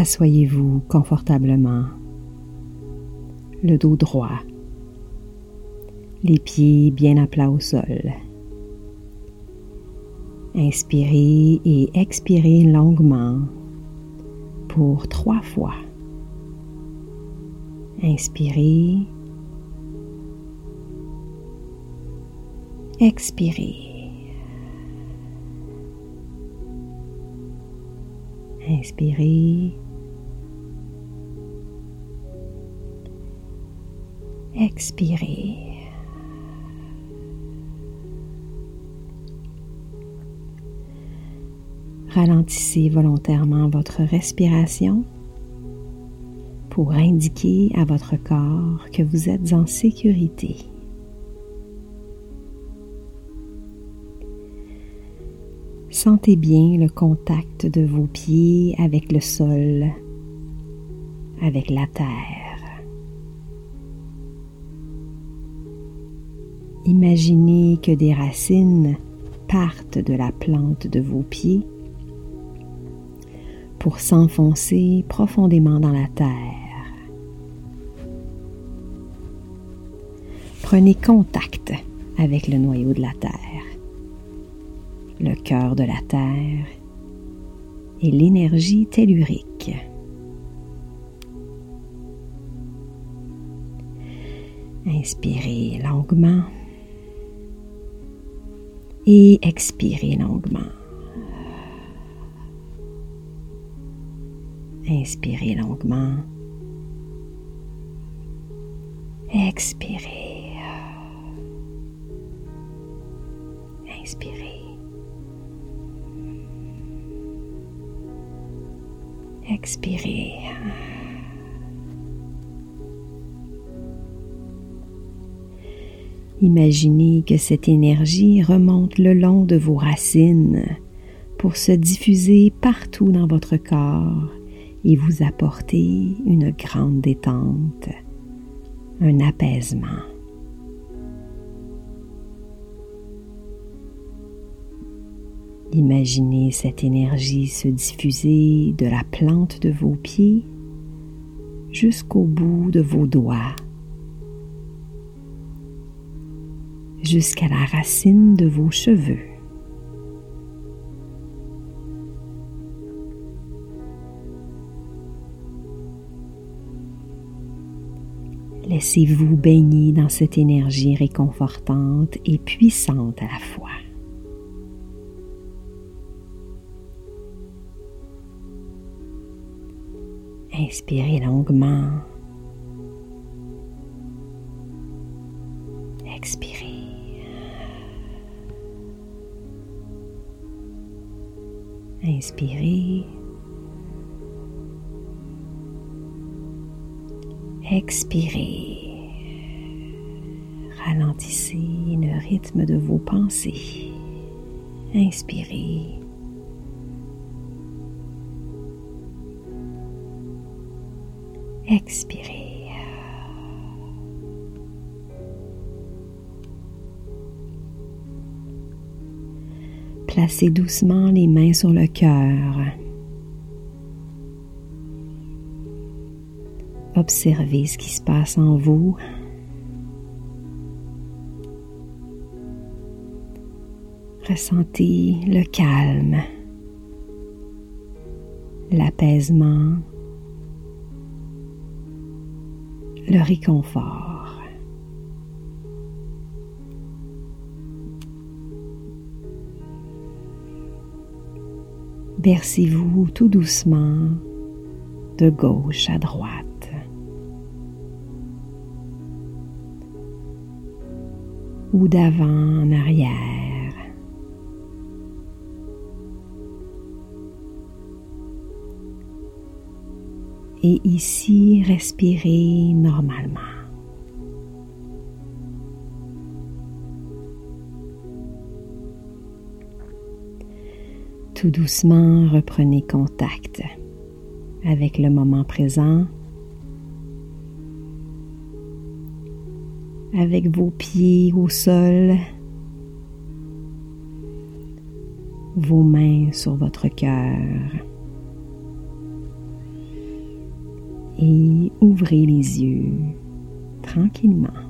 Assoyez-vous confortablement, le dos droit, les pieds bien à plat au sol. Inspirez et expirez longuement pour trois fois. Inspirez. Expirez. Inspirez. Expirez. Ralentissez volontairement votre respiration pour indiquer à votre corps que vous êtes en sécurité. Sentez bien le contact de vos pieds avec le sol, avec la terre. Imaginez que des racines partent de la plante de vos pieds pour s'enfoncer profondément dans la terre. Prenez contact avec le noyau de la terre le cœur de la Terre et l'énergie tellurique. Inspirez longuement et expirez longuement. Inspirez longuement. Expirez. Inspirez. Expirez. Imaginez que cette énergie remonte le long de vos racines pour se diffuser partout dans votre corps et vous apporter une grande détente, un apaisement. Imaginez cette énergie se diffuser de la plante de vos pieds jusqu'au bout de vos doigts, jusqu'à la racine de vos cheveux. Laissez-vous baigner dans cette énergie réconfortante et puissante à la fois. Inspirez longuement. Inspirez. Expirez. Ralentissez le rythme de vos pensées. Inspirez. Expirez. Placez doucement les mains sur le cœur. Observez ce qui se passe en vous. Ressentez le calme, l'apaisement le réconfort. Bercez-vous tout doucement de gauche à droite. Ou d'avant en arrière. et ici respirez normalement. Tout doucement, reprenez contact avec le moment présent, avec vos pieds au sol, vos mains sur votre cœur. et ouvrez les yeux tranquillement.